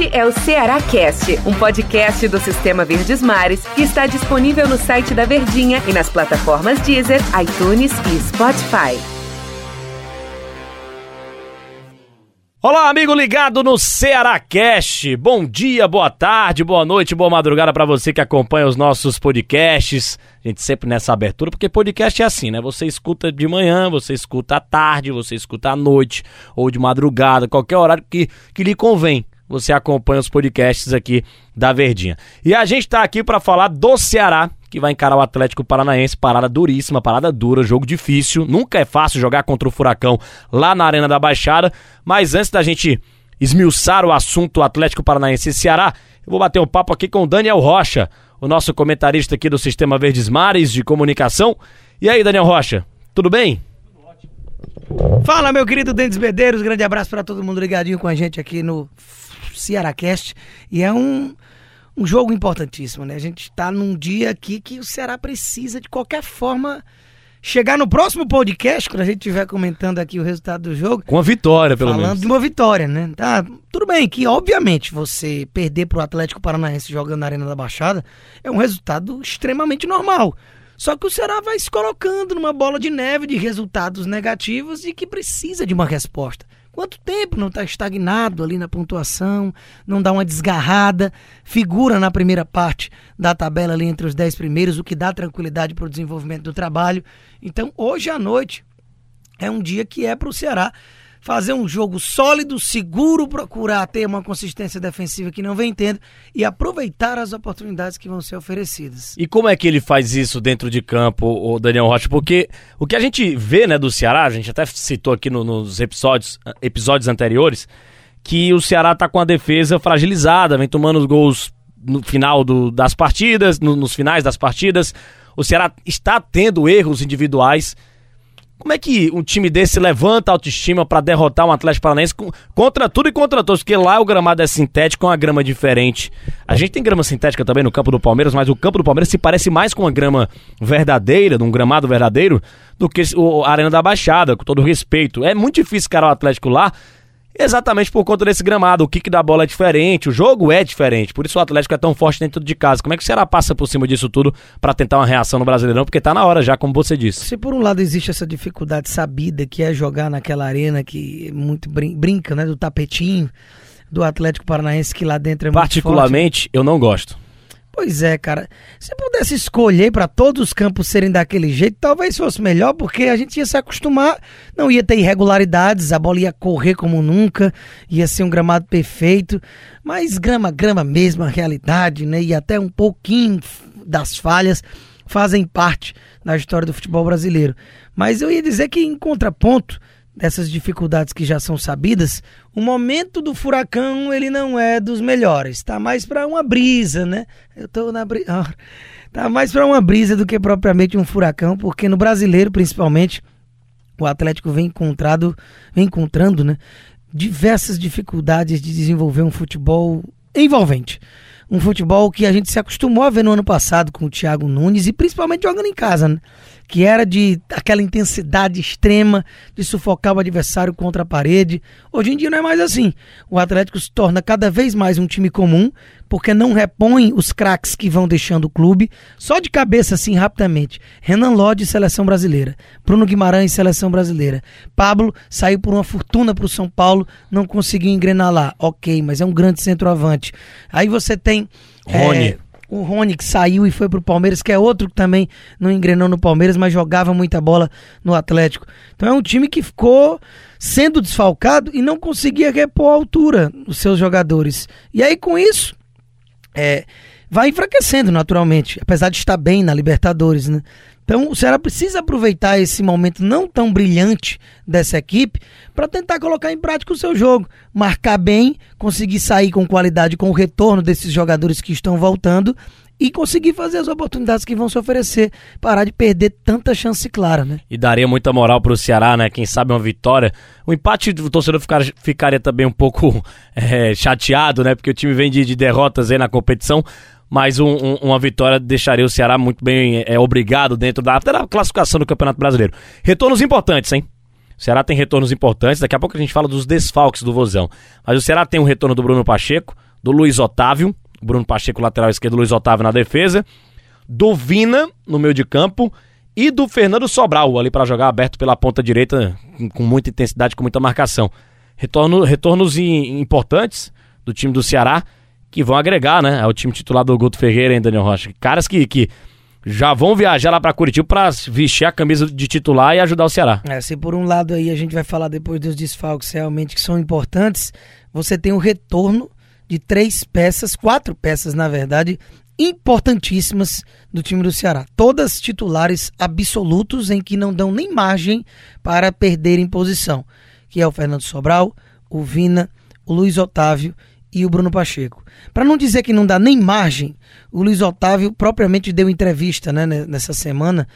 Este é o Ceará Cast, um podcast do Sistema Verdes Mares que está disponível no site da Verdinha e nas plataformas Deezer, iTunes e Spotify. Olá, amigo ligado no Ceará Cast. Bom dia, boa tarde, boa noite, boa madrugada para você que acompanha os nossos podcasts. A gente sempre nessa abertura, porque podcast é assim, né? Você escuta de manhã, você escuta à tarde, você escuta à noite ou de madrugada, qualquer horário que, que lhe convém. Você acompanha os podcasts aqui da Verdinha. E a gente tá aqui para falar do Ceará, que vai encarar o Atlético Paranaense, parada duríssima, parada dura, jogo difícil. Nunca é fácil jogar contra o Furacão lá na Arena da Baixada, mas antes da gente esmiuçar o assunto Atlético Paranaense e Ceará, eu vou bater um papo aqui com o Daniel Rocha, o nosso comentarista aqui do Sistema Verdes Mares de Comunicação. E aí, Daniel Rocha, tudo bem? Fala, meu querido Dentes Bedeiros, grande abraço para todo mundo ligadinho com a gente aqui no Cearacast. E é um, um jogo importantíssimo, né? A gente está num dia aqui que o Ceará precisa de qualquer forma chegar no próximo podcast, quando a gente estiver comentando aqui o resultado do jogo. Com a vitória, pelo falando menos. de uma vitória, né? Tá, tudo bem que, obviamente, você perder pro Atlético Paranaense jogando na Arena da Baixada é um resultado extremamente normal. Só que o Ceará vai se colocando numa bola de neve de resultados negativos e que precisa de uma resposta. Quanto tempo não está estagnado ali na pontuação, não dá uma desgarrada, figura na primeira parte da tabela ali entre os dez primeiros, o que dá tranquilidade para o desenvolvimento do trabalho. Então, hoje à noite é um dia que é para o Ceará fazer um jogo sólido, seguro, procurar ter uma consistência defensiva que não vem tendo e aproveitar as oportunidades que vão ser oferecidas. E como é que ele faz isso dentro de campo, o Daniel Rocha? Porque o que a gente vê né, do Ceará, a gente até citou aqui no, nos episódios, episódios anteriores, que o Ceará está com a defesa fragilizada, vem tomando os gols no final do, das partidas, no, nos finais das partidas. O Ceará está tendo erros individuais como é que um time desse levanta a autoestima para derrotar um Atlético Paranaense contra tudo e contra todos? Porque lá o gramado é sintético, é uma grama diferente. A gente tem grama sintética também no campo do Palmeiras, mas o campo do Palmeiras se parece mais com uma grama verdadeira, num gramado verdadeiro, do que a Arena da Baixada, com todo respeito. É muito difícil cara o Atlético lá Exatamente por conta desse gramado. O kick da bola é diferente, o jogo é diferente. Por isso o Atlético é tão forte dentro de casa. Como é que o Ceará passa por cima disso tudo para tentar uma reação no Brasileirão? Porque tá na hora já, como você disse. Se por um lado existe essa dificuldade sabida que é jogar naquela arena que muito brinca, né, do tapetinho do Atlético Paranaense que lá dentro é muito Particularmente, eu não gosto. Pois é, cara. Se pudesse escolher para todos os campos serem daquele jeito, talvez fosse melhor, porque a gente ia se acostumar, não ia ter irregularidades, a bola ia correr como nunca, ia ser um gramado perfeito. Mas grama, grama mesmo, a realidade, né? E até um pouquinho das falhas fazem parte da história do futebol brasileiro. Mas eu ia dizer que, em contraponto, dessas dificuldades que já são sabidas, o momento do furacão ele não é dos melhores. Tá mais para uma brisa, né? Eu tô na brisa. Ah, tá mais para uma brisa do que propriamente um furacão, porque no brasileiro, principalmente, o Atlético vem encontrado, vem encontrando, né, diversas dificuldades de desenvolver um futebol envolvente. Um futebol que a gente se acostumou a ver no ano passado com o Thiago Nunes e principalmente jogando em casa, né? Que era de aquela intensidade extrema de sufocar o adversário contra a parede. Hoje em dia não é mais assim. O Atlético se torna cada vez mais um time comum, porque não repõe os craques que vão deixando o clube. Só de cabeça assim rapidamente. Renan Lodge, seleção brasileira. Bruno Guimarães, seleção brasileira. Pablo saiu por uma fortuna para o São Paulo, não conseguiu engrenar lá. OK, mas é um grande centroavante. Aí você tem Rony. É, o Rony que saiu e foi pro Palmeiras, que é outro que também não engrenou no Palmeiras, mas jogava muita bola no Atlético. Então é um time que ficou sendo desfalcado e não conseguia repor a altura os seus jogadores. E aí com isso, é, vai enfraquecendo naturalmente, apesar de estar bem na Libertadores, né? Então o Ceará precisa aproveitar esse momento não tão brilhante dessa equipe para tentar colocar em prática o seu jogo, marcar bem, conseguir sair com qualidade com o retorno desses jogadores que estão voltando e conseguir fazer as oportunidades que vão se oferecer, parar de perder tanta chance clara, né? E daria muita moral para o Ceará, né? Quem sabe uma vitória. O empate do torcedor ficar, ficaria também um pouco é, chateado, né? Porque o time vem de, de derrotas aí na competição mas um, um, uma vitória deixaria o Ceará muito bem é, obrigado dentro da, da classificação do Campeonato Brasileiro. Retornos importantes, hein? O Ceará tem retornos importantes. Daqui a pouco a gente fala dos desfalques do Vozão. Mas o Ceará tem um retorno do Bruno Pacheco, do Luiz Otávio, Bruno Pacheco lateral esquerdo, Luiz Otávio na defesa, do Vina no meio de campo e do Fernando Sobral ali para jogar aberto pela ponta direita com muita intensidade, com muita marcação. Retorno, retornos importantes do time do Ceará que vão agregar, né, ao time titular do Guto Ferreira e Daniel Rocha. Caras que, que já vão viajar lá para Curitiba para vestir a camisa de titular e ajudar o Ceará. É, se por um lado aí a gente vai falar depois dos desfalques realmente que são importantes, você tem o retorno de três peças, quatro peças na verdade, importantíssimas do time do Ceará. Todas titulares absolutos em que não dão nem margem para perderem posição, que é o Fernando Sobral, o Vina, o Luiz Otávio e o Bruno Pacheco. Para não dizer que não dá nem margem, o Luiz Otávio propriamente deu entrevista né, nessa semana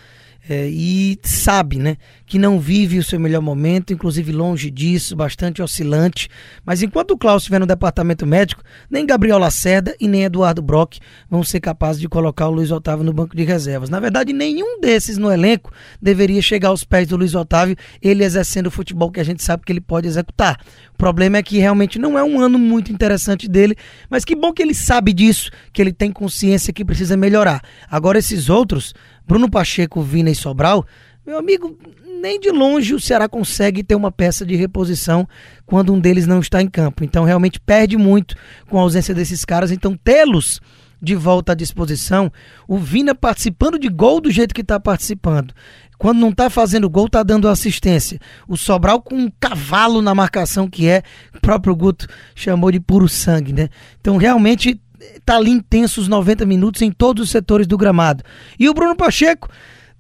é, e sabe, né, que não vive o seu melhor momento, inclusive longe disso, bastante oscilante. Mas enquanto o Klaus estiver no departamento médico, nem Gabriel Lacerda e nem Eduardo Brock vão ser capazes de colocar o Luiz Otávio no banco de reservas. Na verdade, nenhum desses no elenco deveria chegar aos pés do Luiz Otávio, ele exercendo o futebol que a gente sabe que ele pode executar. O problema é que realmente não é um ano muito interessante dele, mas que bom que ele sabe disso, que ele tem consciência que precisa melhorar. Agora, esses outros Bruno Pacheco, Vina e Sobral, meu amigo, nem de longe o Ceará consegue ter uma peça de reposição quando um deles não está em campo. Então realmente perde muito com a ausência desses caras. Então tê-los de volta à disposição, o Vina participando de gol do jeito que está participando. Quando não está fazendo gol, está dando assistência. O Sobral com um cavalo na marcação que é, o próprio Guto chamou de puro sangue, né? Então realmente tá ali intenso os 90 minutos em todos os setores do gramado. E o Bruno Pacheco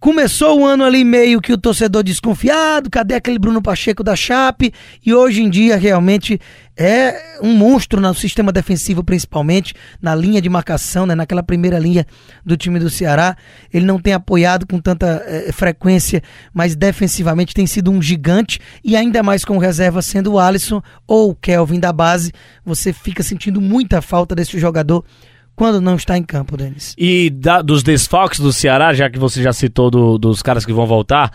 começou o ano ali meio que o torcedor desconfiado, cadê aquele Bruno Pacheco da Chape? E hoje em dia realmente é um monstro no sistema defensivo, principalmente na linha de marcação, né, naquela primeira linha do time do Ceará. Ele não tem apoiado com tanta é, frequência, mas defensivamente tem sido um gigante e ainda mais com reserva sendo o Alisson ou o Kelvin da base. Você fica sentindo muita falta desse jogador quando não está em campo, Denis. E da, dos desfalques do Ceará, já que você já citou do, dos caras que vão voltar,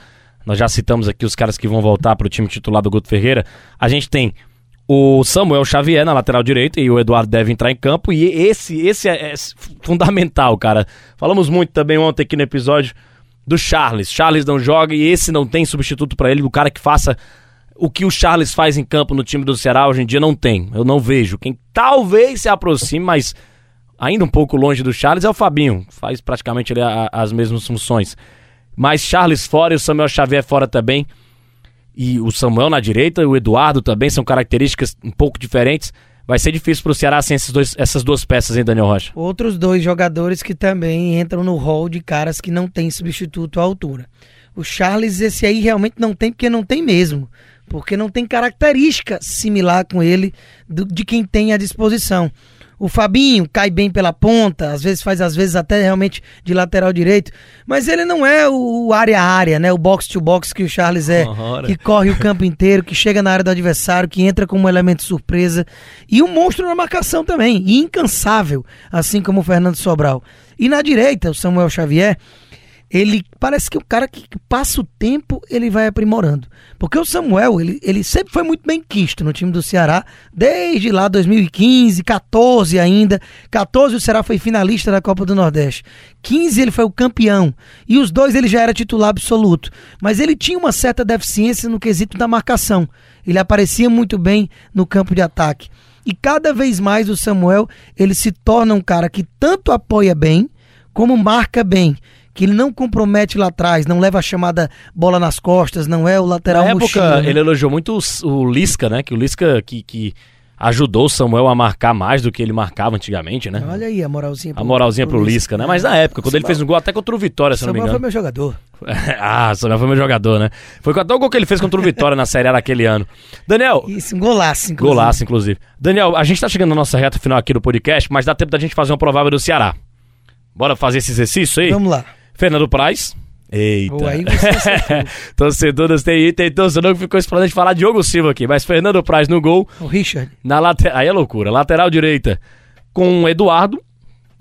nós já citamos aqui os caras que vão voltar para o time titular do Guto Ferreira. A gente tem o Samuel Xavier na lateral direita e o Eduardo deve entrar em campo. E esse, esse é, é fundamental, cara. Falamos muito também ontem aqui no episódio do Charles. Charles não joga e esse não tem substituto para ele, o cara que faça o que o Charles faz em campo no time do Ceará hoje em dia não tem. Eu não vejo. Quem talvez se aproxime, mas ainda um pouco longe do Charles, é o Fabinho. Faz praticamente a, as mesmas funções. Mas Charles fora e o Samuel Xavier fora também. E o Samuel na direita o Eduardo também são características um pouco diferentes. Vai ser difícil para o Ceará sem esses dois, essas duas peças, hein, Daniel Rocha? Outros dois jogadores que também entram no hall de caras que não tem substituto à altura. O Charles, esse aí realmente não tem, porque não tem mesmo. Porque não tem característica similar com ele do, de quem tem à disposição. O Fabinho cai bem pela ponta, às vezes faz, às vezes até realmente de lateral direito. Mas ele não é o área a área, né? O box to box que o Charles é, Ora. que corre o campo inteiro, que chega na área do adversário, que entra como um elemento surpresa. E um monstro na marcação também, e incansável, assim como o Fernando Sobral. E na direita, o Samuel Xavier ele parece que o cara que passa o tempo, ele vai aprimorando. Porque o Samuel, ele, ele sempre foi muito bem quisto no time do Ceará, desde lá 2015, 14 ainda. 14 o Ceará foi finalista da Copa do Nordeste. 15 ele foi o campeão. E os dois ele já era titular absoluto. Mas ele tinha uma certa deficiência no quesito da marcação. Ele aparecia muito bem no campo de ataque. E cada vez mais o Samuel, ele se torna um cara que tanto apoia bem, como marca bem que ele não compromete lá atrás, não leva a chamada bola nas costas, não é o lateral Na época, né? ele elogiou muito o, o, Lisca, né? Que o Lisca que, que ajudou o Samuel a marcar mais do que ele marcava antigamente, né? Olha aí a moralzinha pro, A moralzinha pro, pro Lisca, né? Mas na época, quando Samuel, ele fez um gol até contra o Vitória, se Samuel não me engano. foi meu jogador. ah, Samuel foi meu jogador, né? Foi até o gol que ele fez contra o Vitória na Série A naquele ano. Daniel... Isso, um golaço, inclusive. Golaço, inclusive. Daniel, a gente tá chegando na nossa reta final aqui do podcast, mas dá tempo da gente fazer uma provável do Ceará. Bora fazer esse exercício aí? Vamos lá. Fernando Praz. Eita. Pô, aí Torcedores tem, tem torcedor que ficou esperando de falar Diogo Silva aqui, mas Fernando Praz no gol. O Richard. Na lateral, aí é loucura. Lateral direita com Eduardo,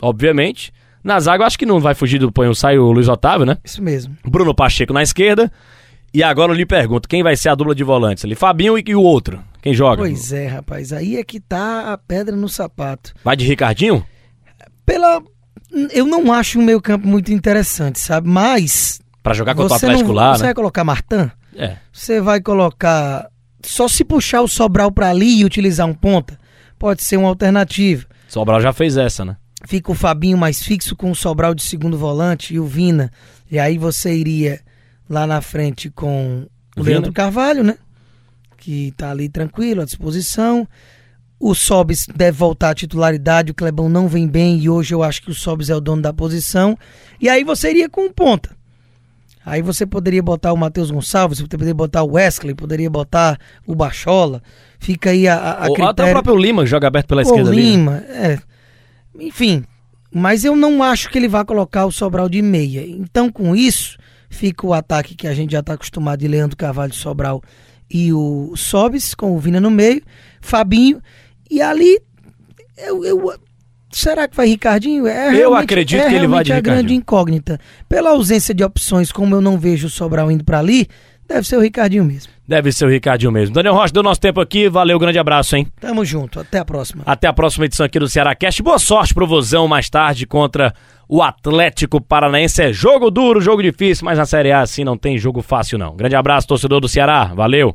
obviamente. Na zaga, eu acho que não vai fugir do põe sai o Luiz Otávio, né? Isso mesmo. Bruno Pacheco na esquerda. E agora eu lhe pergunto, quem vai ser a dupla de volantes ali? Fabinho e, e o outro? Quem joga? Pois é, rapaz. Aí é que tá a pedra no sapato. Vai de Ricardinho? Pela. Eu não acho o meio campo muito interessante, sabe? Mas. Pra jogar contra o Atlético não, lá, Você né? vai colocar Martan? É. Você vai colocar. Só se puxar o Sobral pra ali e utilizar um ponta, pode ser uma alternativa. Sobral já fez essa, né? Fica o Fabinho mais fixo com o Sobral de segundo volante e o Vina. E aí você iria lá na frente com o Vina. Leandro Carvalho, né? Que tá ali tranquilo, à disposição. O Sobis deve voltar à titularidade, o Clebão não vem bem e hoje eu acho que o Sobis é o dono da posição. E aí você iria com um ponta. Aí você poderia botar o Matheus Gonçalves, você poderia botar o Wesley, poderia botar o Bachola. Fica aí a, a, a Ou até o critério... próprio Lima, que joga aberto pela Ô, esquerda ali. né? Lima, é. Enfim, mas eu não acho que ele vá colocar o Sobral de meia. Então, com isso, fica o ataque que a gente já está acostumado de Leandro Carvalho, Sobral e o Sobis, com o Vina no meio, Fabinho, e ali eu, eu- será que vai Ricardinho? É Eu acredito é que ele vai de a grande incógnita. Pela ausência de opções, como eu não vejo o Sobral indo para ali, deve ser o Ricardinho mesmo. Deve ser o Ricardinho mesmo. Daniel Rocha, deu nosso tempo aqui. Valeu, grande abraço, hein? Tamo junto, até a próxima. Até a próxima edição aqui do Ceará Cast. Boa sorte pro Vozão mais tarde contra o Atlético Paranaense. É jogo duro, jogo difícil, mas na Série A assim não tem jogo fácil não. Grande abraço, torcedor do Ceará. Valeu.